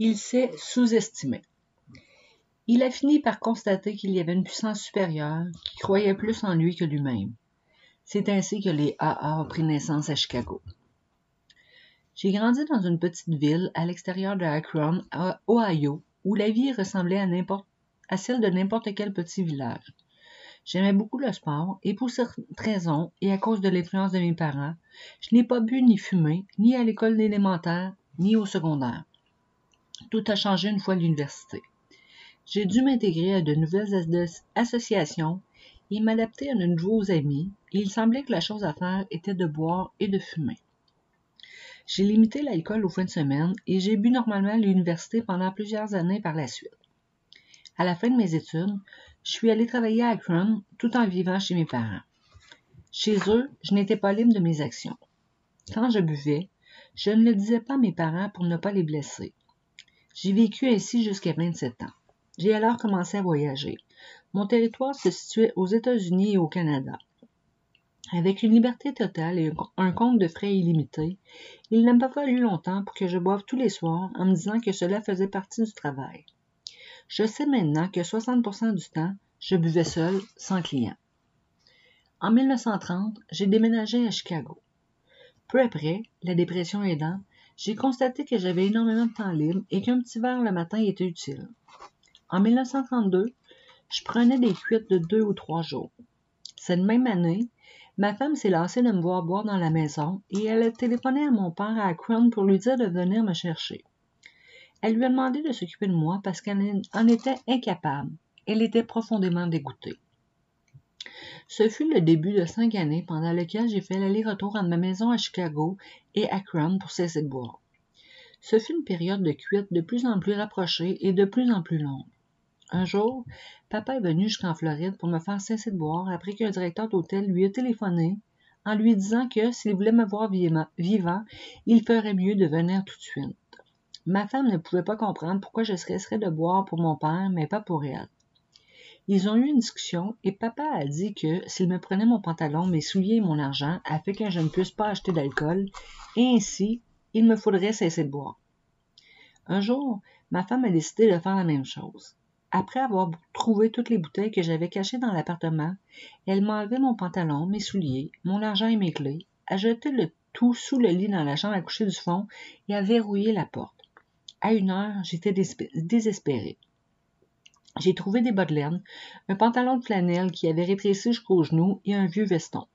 Il s'est sous-estimé. Il a fini par constater qu'il y avait une puissance supérieure qui croyait plus en lui que lui-même. C'est ainsi que les AA ont pris naissance à Chicago. J'ai grandi dans une petite ville à l'extérieur de Akron, Ohio, où la vie ressemblait à, celle de n'importe quel petit village. J'aimais beaucoup le sport et pour cette raison et à cause de l'influence de mes parents, je n'ai pas bu ni fumé, ni à l'école élémentaire, ni au secondaire. Tout a changé une fois l'université. J'ai dû m'intégrer à de nouvelles associations et m'adapter à de nouveaux amis, et il semblait que la chose à faire était de boire et de fumer. J'ai limité l'alcool aux fins de semaine et j'ai bu normalement à l'université pendant plusieurs années par la suite. À la fin de mes études, je suis allée travailler à Akron tout en vivant chez mes parents. Chez eux, je n'étais pas libre de mes actions. Quand je buvais, je ne le disais pas à mes parents pour ne pas les blesser. J'ai vécu ainsi jusqu'à 27 ans. J'ai alors commencé à voyager. Mon territoire se situait aux États-Unis et au Canada. Avec une liberté totale et un compte de frais illimité, il n'a pas fallu longtemps pour que je boive tous les soirs en me disant que cela faisait partie du travail. Je sais maintenant que 60% du temps, je buvais seul, sans client. En 1930, j'ai déménagé à Chicago. Peu après, la dépression aidant, j'ai constaté que j'avais énormément de temps libre et qu'un petit verre le matin était utile. En 1932, je prenais des cuites de deux ou trois jours. Cette même année, Ma femme s'est lassée de me voir boire dans la maison et elle a téléphoné à mon père à Akron pour lui dire de venir me chercher. Elle lui a demandé de s'occuper de moi parce qu'elle en était incapable. Elle était profondément dégoûtée. Ce fut le début de cinq années pendant lesquelles j'ai fait l'aller-retour entre ma maison à Chicago et Akron pour cesser de boire. Ce fut une période de cuite de plus en plus rapprochée et de plus en plus longue. Un jour, papa est venu jusqu'en Floride pour me faire cesser de boire après qu'un directeur d'hôtel lui ait téléphoné en lui disant que s'il voulait me voir vivant, il ferait mieux de venir tout de suite. Ma femme ne pouvait pas comprendre pourquoi je cesserais de boire pour mon père, mais pas pour elle. Ils ont eu une discussion et papa a dit que s'il me prenait mon pantalon, mes souliers et mon argent afin que je ne puisse pas acheter d'alcool, et ainsi, il me faudrait cesser de boire. Un jour, ma femme a décidé de faire la même chose. Après avoir trouvé toutes les bouteilles que j'avais cachées dans l'appartement, elle m'a enlevé mon pantalon, mes souliers, mon argent et mes clés, a jeté le tout sous le lit dans la chambre à coucher du fond et a verrouillé la porte. À une heure, j'étais désespérée. J'ai trouvé des bas de laine, un pantalon de flanelle qui avait rétréci jusqu'aux genoux et un vieux veston.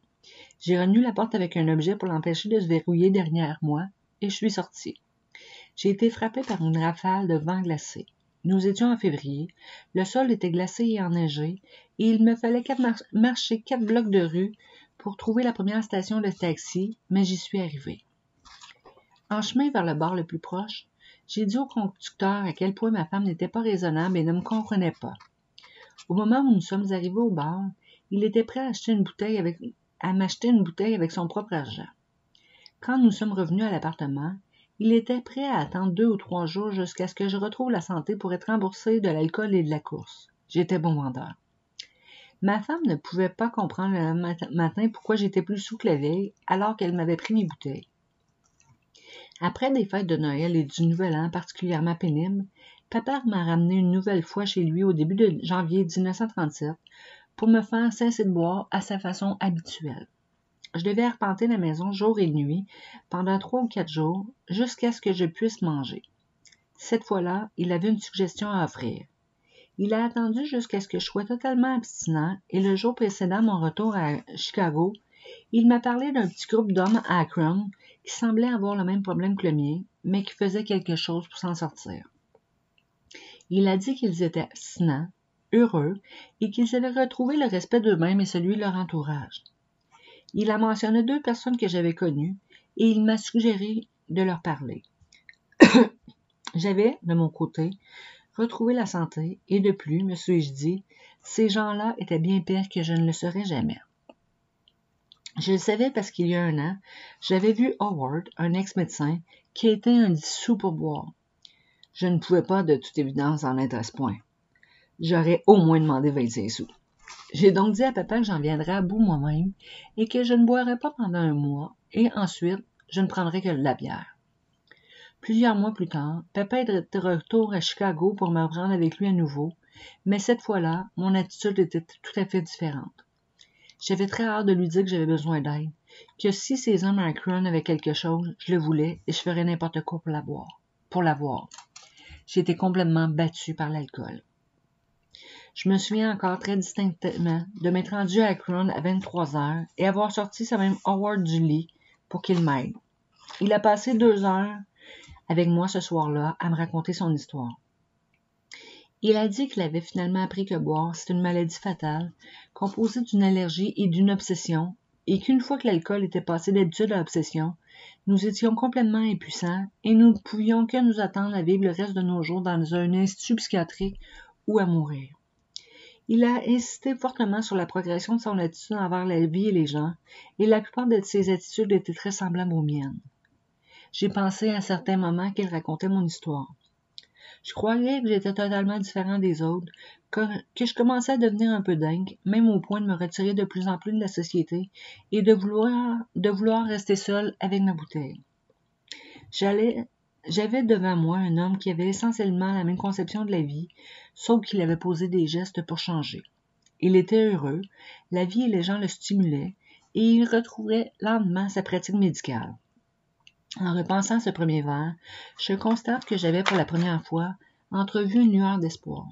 J'ai renu la porte avec un objet pour l'empêcher de se verrouiller derrière moi et je suis sortie. J'ai été frappée par une rafale de vent glacé. Nous étions en février, le sol était glacé et enneigé, et il me fallait marcher quatre blocs de rue pour trouver la première station de taxi, mais j'y suis arrivée. En chemin vers le bar le plus proche, j'ai dit au conducteur à quel point ma femme n'était pas raisonnable et ne me comprenait pas. Au moment où nous sommes arrivés au bar, il était prêt à acheter une bouteille avec, m'acheter une bouteille avec son propre argent. Quand nous sommes revenus à l'appartement, il était prêt à attendre deux ou trois jours jusqu'à ce que je retrouve la santé pour être remboursé de l'alcool et de la course. J'étais bon vendeur. Ma femme ne pouvait pas comprendre le matin pourquoi j'étais plus sous la veille, alors qu'elle m'avait pris mes bouteilles. Après des fêtes de Noël et du Nouvel An particulièrement pénibles, papa m'a ramené une nouvelle fois chez lui au début de janvier 1937 pour me faire cesser de boire à sa façon habituelle. Je devais arpenter la maison jour et nuit pendant trois ou quatre jours jusqu'à ce que je puisse manger. Cette fois-là, il avait une suggestion à offrir. Il a attendu jusqu'à ce que je sois totalement abstinent et le jour précédent mon retour à Chicago, il m'a parlé d'un petit groupe d'hommes à Akron qui semblaient avoir le même problème que le mien, mais qui faisaient quelque chose pour s'en sortir. Il a dit qu'ils étaient abstinents, heureux et qu'ils avaient retrouvé le respect d'eux-mêmes et celui de leur entourage. Il a mentionné deux personnes que j'avais connues et il m'a suggéré de leur parler. j'avais, de mon côté, retrouvé la santé et de plus, me suis-je dit, ces gens-là étaient bien pires que je ne le serais jamais. Je le savais parce qu'il y a un an, j'avais vu Howard, un ex-médecin, qui était un dissous pour boire. Je ne pouvais pas de toute évidence en être à ce point. J'aurais au moins demandé 25 sous. J'ai donc dit à papa que j'en viendrais à bout moi-même et que je ne boirais pas pendant un mois et ensuite je ne prendrais que de la bière. Plusieurs mois plus tard, papa était de retour à Chicago pour me reprendre avec lui à nouveau, mais cette fois-là, mon attitude était tout à fait différente. J'avais très hâte de lui dire que j'avais besoin d'aide, que si ces hommes à Akron avaient quelque chose, je le voulais et je ferais n'importe quoi pour l'avoir. Pour l'avoir. J'étais complètement battue par l'alcool. Je me souviens encore très distinctement de m'être rendu à Akron à 23 heures et avoir sorti ce même Howard du lit pour qu'il m'aide. Il a passé deux heures avec moi ce soir-là à me raconter son histoire. Il a dit qu'il avait finalement appris que boire, c'est une maladie fatale, composée d'une allergie et d'une obsession, et qu'une fois que l'alcool était passé d'habitude à l'obsession, nous étions complètement impuissants et nous ne pouvions que nous attendre à vivre le reste de nos jours dans un institut psychiatrique ou à mourir. Il a insisté fortement sur la progression de son attitude envers la vie et les gens, et la plupart de ses attitudes étaient très semblables aux miennes. J'ai pensé à certains moments qu'il racontait mon histoire. Je croyais que j'étais totalement différent des autres, que, je commençais à devenir un peu dingue, même au point de me retirer de plus en plus de la société et de vouloir, rester seul avec ma bouteille. J'avais devant moi un homme qui avait essentiellement la même conception de la vie, sauf qu'il avait posé des gestes pour changer. Il était heureux, la vie et les gens le stimulaient, et il retrouvait lentement sa pratique médicale. En repensant ce premier verre, je constate que j'avais pour la première fois entrevu une lueur d'espoir.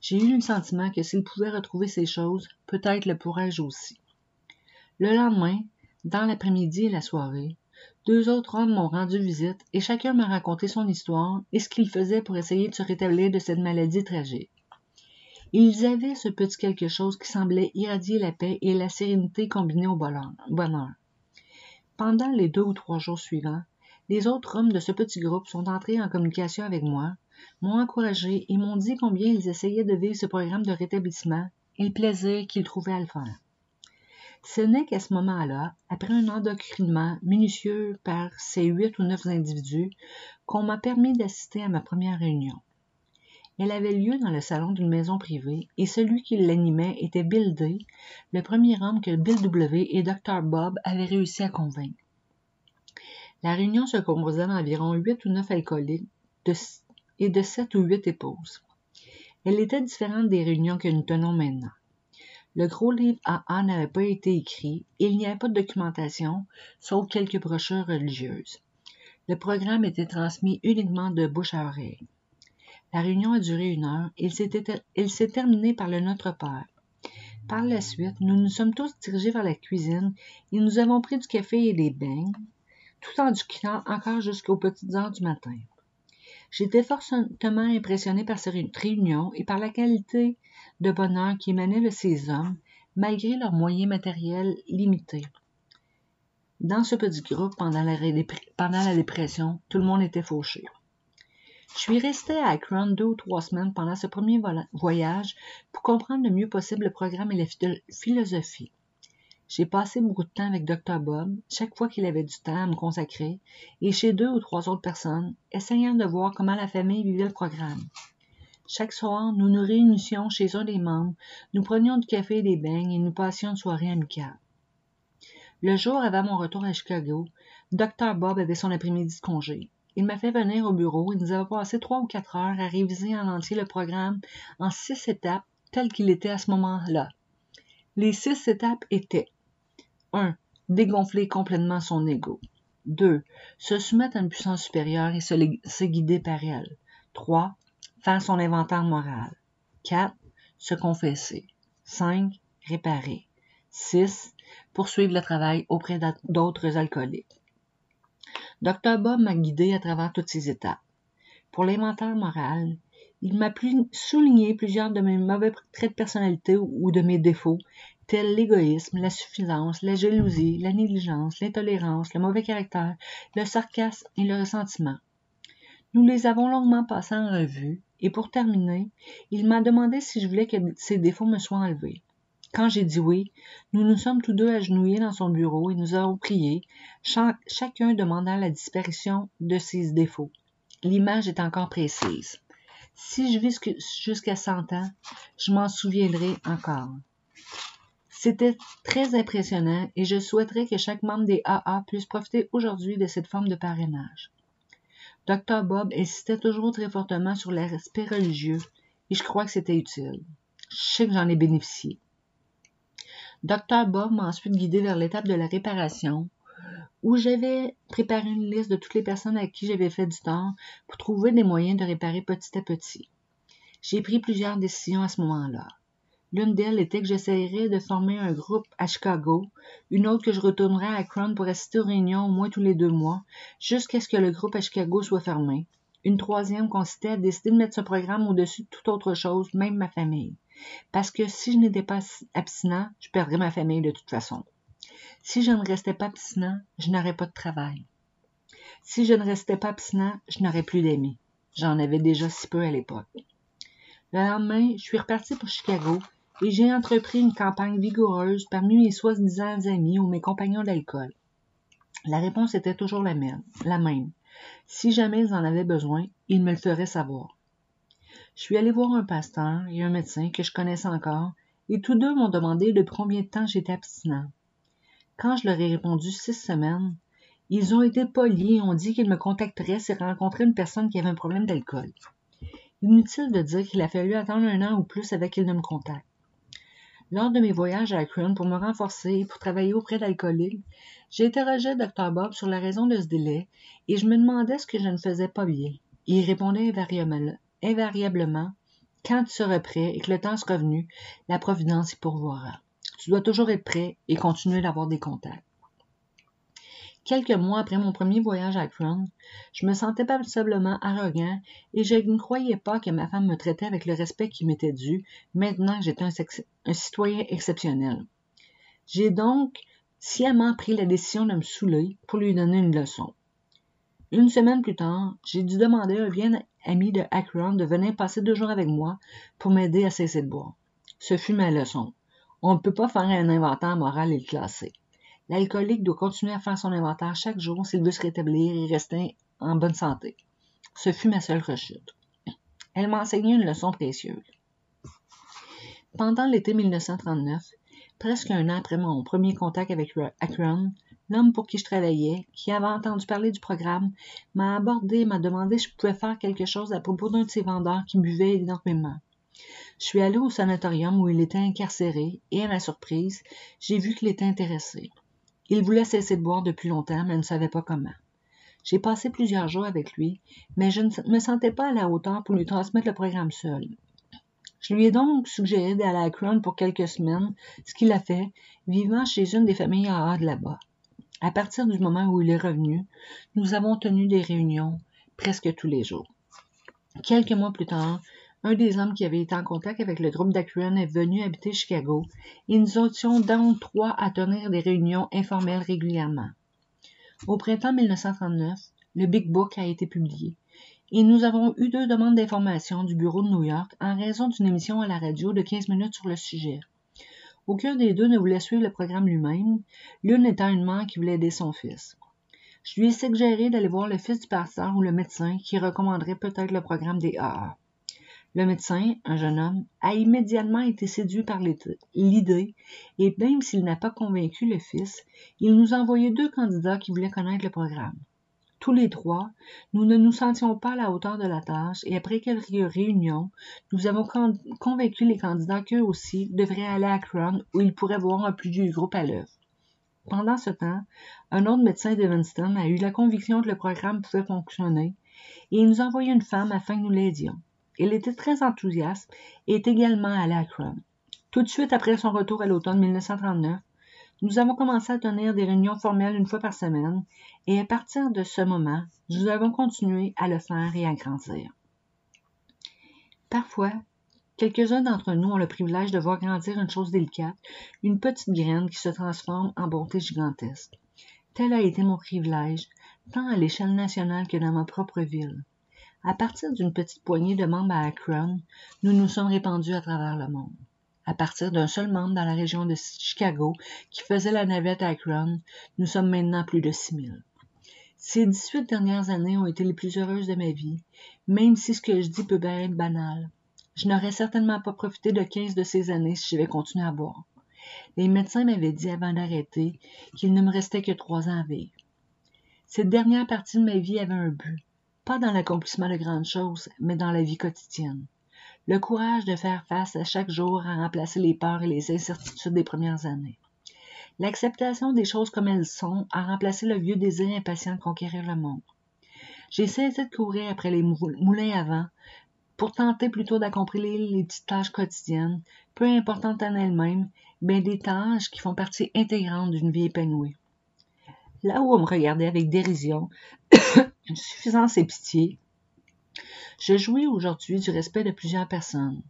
J'ai eu le sentiment que s'il pouvait retrouver ces choses, peut-être le pourrais-je aussi. Le lendemain, dans l'après-midi et la soirée, deux autres hommes m'ont rendu visite et chacun m'a raconté son histoire et ce qu'il faisait pour essayer de se rétablir de cette maladie tragique. Ils avaient ce petit quelque chose qui semblait irradier la paix et la sérénité combinées au bonheur. Pendant les deux ou trois jours suivants, les autres hommes de ce petit groupe sont entrés en communication avec moi, m'ont encouragé et m'ont dit combien ils essayaient de vivre ce programme de rétablissement et le plaisir qu'ils trouvaient à le faire. Ce n'est qu'à ce moment-là, après un endocrinement minutieux par ces huit ou neuf individus, qu'on m'a permis d'assister à ma première réunion. Elle avait lieu dans le salon d'une maison privée et celui qui l'animait était Bill D, le premier homme que Bill W et Dr. Bob avaient réussi à convaincre. La réunion se composait d'environ huit ou neuf alcooliques et de sept ou huit épouses. Elle était différente des réunions que nous tenons maintenant. Le gros livre AA n'avait pas été écrit il n'y avait pas de documentation, sauf quelques brochures religieuses. Le programme était transmis uniquement de bouche à oreille. La réunion a duré une heure et elle s'est terminée par le Notre Père. Par la suite, nous nous sommes tous dirigés vers la cuisine et nous avons pris du café et des beignes, tout en discutant encore jusqu'aux petites heures du matin. J'étais fortement impressionné par cette réunion et par la qualité de bonheur qui émanait de ces hommes, malgré leurs moyens matériels limités. Dans ce petit groupe, pendant la, pendant la dépression, tout le monde était fauché. Je suis resté à Akron deux ou trois semaines pendant ce premier voyage pour comprendre le mieux possible le programme et la philosophie. J'ai passé beaucoup de temps avec Dr. Bob, chaque fois qu'il avait du temps à me consacrer, et chez deux ou trois autres personnes, essayant de voir comment la famille vivait le programme. Chaque soir, nous nous réunissions chez un des membres, nous prenions du café et des beignes et nous passions une soirée amicale. Le jour avant mon retour à Chicago, Dr. Bob avait son après-midi de congé. Il m'a fait venir au bureau et nous avons passé trois ou quatre heures à réviser en entier le programme en six étapes tel qu'il était à ce moment-là. Les six étapes étaient 1. Dégonfler complètement son ego. 2. Se soumettre à une puissance supérieure et se, guider par elle. 3. Faire son inventaire moral. 4. Se confesser. 5. Réparer. 6. Poursuivre le travail auprès d'autres alcooliques. Dr. Bob m'a guidé à travers toutes ces étapes. Pour l'inventaire moral, il m'a souligné plusieurs de mes mauvais traits de personnalité ou de mes défauts tels l'égoïsme, la suffisance, la jalousie, la négligence, l'intolérance, le mauvais caractère, le sarcasme et le ressentiment. Nous les avons longuement passés en revue, et pour terminer, il m'a demandé si je voulais que ces défauts me soient enlevés. Quand j'ai dit oui, nous nous sommes tous deux agenouillés dans son bureau et nous avons prié, chacun demandant la disparition de ses défauts. L'image est encore précise. Si je vis jusqu'à cent ans, je m'en souviendrai encore. C'était très impressionnant et je souhaiterais que chaque membre des AA puisse profiter aujourd'hui de cette forme de parrainage. Dr. Bob insistait toujours très fortement sur l'aspect religieux et je crois que c'était utile. Je sais que j'en ai bénéficié. Dr. Bob m'a ensuite guidé vers l'étape de la réparation, où j'avais préparé une liste de toutes les personnes à qui j'avais fait du tort pour trouver des moyens de réparer petit à petit. J'ai pris plusieurs décisions à ce moment-là. L'une d'elles était que j'essayerais de former un groupe à Chicago, une autre que je retournerais à Akron pour assister aux réunions au moins tous les deux mois, jusqu'à ce que le groupe à Chicago soit fermé. Une troisième consistait à décider de mettre ce programme au-dessus de toute autre chose, même ma famille. Parce que si je n'étais pas abstinent, je perdrais ma famille de toute façon. Si je ne restais pas abstinent, je n'aurais pas de travail. Si je ne restais pas abstinent, je n'aurais plus d'amis. J'en avais déjà si peu à l'époque. Le lendemain, je suis reparti pour Chicago et j'ai entrepris une campagne vigoureuse parmi mes soi-disant amis ou mes compagnons d'alcool. La réponse était toujours la même, la même. Si jamais ils en avaient besoin, ils me le feraient savoir. Je suis allé voir un pasteur et un médecin que je connaissais encore, et tous deux m'ont demandé de combien de temps j'étais abstinent. Quand je leur ai répondu six semaines, ils ont été polis et ont dit qu'ils me contacteraient s'ils rencontraient une personne qui avait un problème d'alcool. Inutile de dire qu'il a fallu attendre un an ou plus avec qu'ils ne me contactent. Lors de mes voyages à Akron pour me renforcer et pour travailler auprès d'alcooliques, j'ai interrogé Dr. Bob sur la raison de ce délai et je me demandais ce que je ne faisais pas bien. Il répondait invariablement quand tu seras prêt et que le temps sera venu, la providence y pourvoira. Tu dois toujours être prêt et continuer d'avoir des contacts. Quelques mois après mon premier voyage à Akron, je me sentais passablement arrogant et je ne croyais pas que ma femme me traitait avec le respect qui m'était dû maintenant que j'étais un, citoyen exceptionnel. J'ai donc sciemment pris la décision de me saouler pour lui donner une leçon. Une semaine plus tard, j'ai dû demander à un vieil ami de Akron de venir passer deux jours avec moi pour m'aider à cesser de boire. Ce fut ma leçon. On ne peut pas faire un inventaire moral et le classer. L'alcoolique doit continuer à faire son inventaire chaque jour s'il veut se rétablir et rester en bonne santé. Ce fut ma seule rechute. Elle m'a enseigné une leçon précieuse. Pendant l'été 1939, presque un an après mon premier contact avec Akron, l'homme pour qui je travaillais, qui avait entendu parler du programme, m'a abordé et m'a demandé si je pouvais faire quelque chose à propos d'un de ses vendeurs qui buvait énormément. Je suis allé au sanatorium où il était incarcéré et, à ma surprise, j'ai vu qu'il était intéressé. Il voulait cesser de boire depuis longtemps, mais ne savait pas comment. J'ai passé plusieurs jours avec lui, mais je ne me sentais pas à la hauteur pour lui transmettre le programme seul. Je lui ai donc suggéré d'aller à Akron pour quelques semaines, ce qu'il a fait, vivant chez une des familles AA de là-bas. À partir du moment où il est revenu, nous avons tenu des réunions presque tous les jours. Quelques mois plus tard, un des hommes qui avait été en contact avec le groupe d'Akron est venu habiter Chicago et nous étions donc trois à tenir des réunions informelles régulièrement. Au printemps 1939, le Big Book a été publié et nous avons eu deux demandes d'information du bureau de New York en raison d'une émission à la radio de 15 minutes sur le sujet. Aucun des deux ne voulait suivre le programme lui-même, l'une étant une mère qui voulait aider son fils. Je lui ai suggéré d'aller voir le fils du pasteur ou le médecin qui recommanderait peut-être le programme des AA. Le médecin, un jeune homme, a immédiatement été séduit par l'idée, et même s'il n'a pas convaincu le fils, il nous a envoyé deux candidats qui voulaient connaître le programme. Tous les trois, nous ne nous sentions pas à la hauteur de la tâche et après quelques réunions, nous avons convaincu les candidats qu'eux aussi devraient aller à Akron où ils pourraient voir un plus vieux groupe à l'œuvre. Pendant ce temps, un autre médecin d'Evanston a eu la conviction que le programme pouvait fonctionner et il nous a envoyé une femme afin que nous l'aidions. Il était très enthousiaste et est également allé à Akron. Tout de suite après son retour à l'automne 1939, nous avons commencé à tenir des réunions formelles une fois par semaine et à partir de ce moment, nous avons continué à le faire et à grandir. Parfois, quelques-uns d'entre nous ont le privilège de voir grandir une chose délicate, une petite graine qui se transforme en bonté gigantesque. Tel a été mon privilège, tant à l'échelle nationale que dans ma propre ville. À partir d'une petite poignée de membres à Akron, nous nous sommes répandus à travers le monde. À partir d'un seul membre dans la région de Chicago qui faisait la navette à Akron, nous sommes maintenant plus de 6000. Ces 18 dernières années ont été les plus heureuses de ma vie, même si ce que je dis peut bien être banal. Je n'aurais certainement pas profité de 15 de ces années si j'avais continué à boire. Les médecins m'avaient dit avant d'arrêter qu'il ne me restait que trois ans à vivre. Cette dernière partie de ma vie avait un but, pas dans l'accomplissement de grandes choses, mais dans la vie quotidienne. Le courage de faire face à chaque jour à remplacer les peurs et les incertitudes des premières années. L'acceptation des choses comme elles sont a remplacé le vieux désir impatient de conquérir le monde. J'ai cessé de courir après les moulins à vent pour tenter plutôt d'accomplir les petites tâches quotidiennes, peu importantes en elles-mêmes, mais des tâches qui font partie intégrante d'une vie épanouie. Là où on me regardait avec dérision, suffisance et pitié, je jouis aujourd'hui du respect de plusieurs personnes.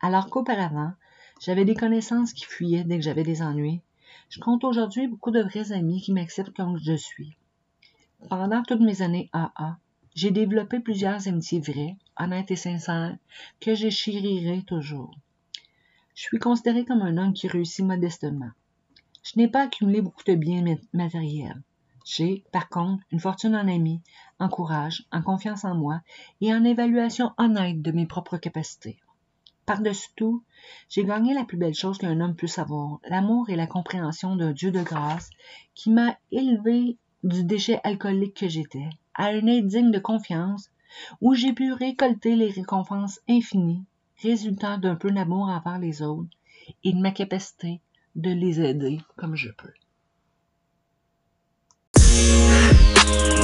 Alors qu'auparavant, j'avais des connaissances qui fuyaient dès que j'avais des ennuis, je compte aujourd'hui beaucoup de vrais amis qui m'acceptent comme je suis. Pendant toutes mes années AA, j'ai développé plusieurs amitiés vraies, honnêtes et sincères, que je chérirai toujours. Je suis considéré comme un homme qui réussit modestement. Je n'ai pas accumulé beaucoup de biens matériels. J'ai, par contre, une fortune en amis, en courage, en confiance en moi et en évaluation honnête de mes propres capacités. Par-dessus tout, j'ai gagné la plus belle chose qu'un homme puisse avoir, l'amour et la compréhension d'un Dieu de grâce qui m'a élevé du déchet alcoolique que j'étais à un aide digne de confiance où j'ai pu récolter les récompenses infinies résultant d'un peu d'amour envers les autres et de ma capacité de les aider comme je peux. Bye.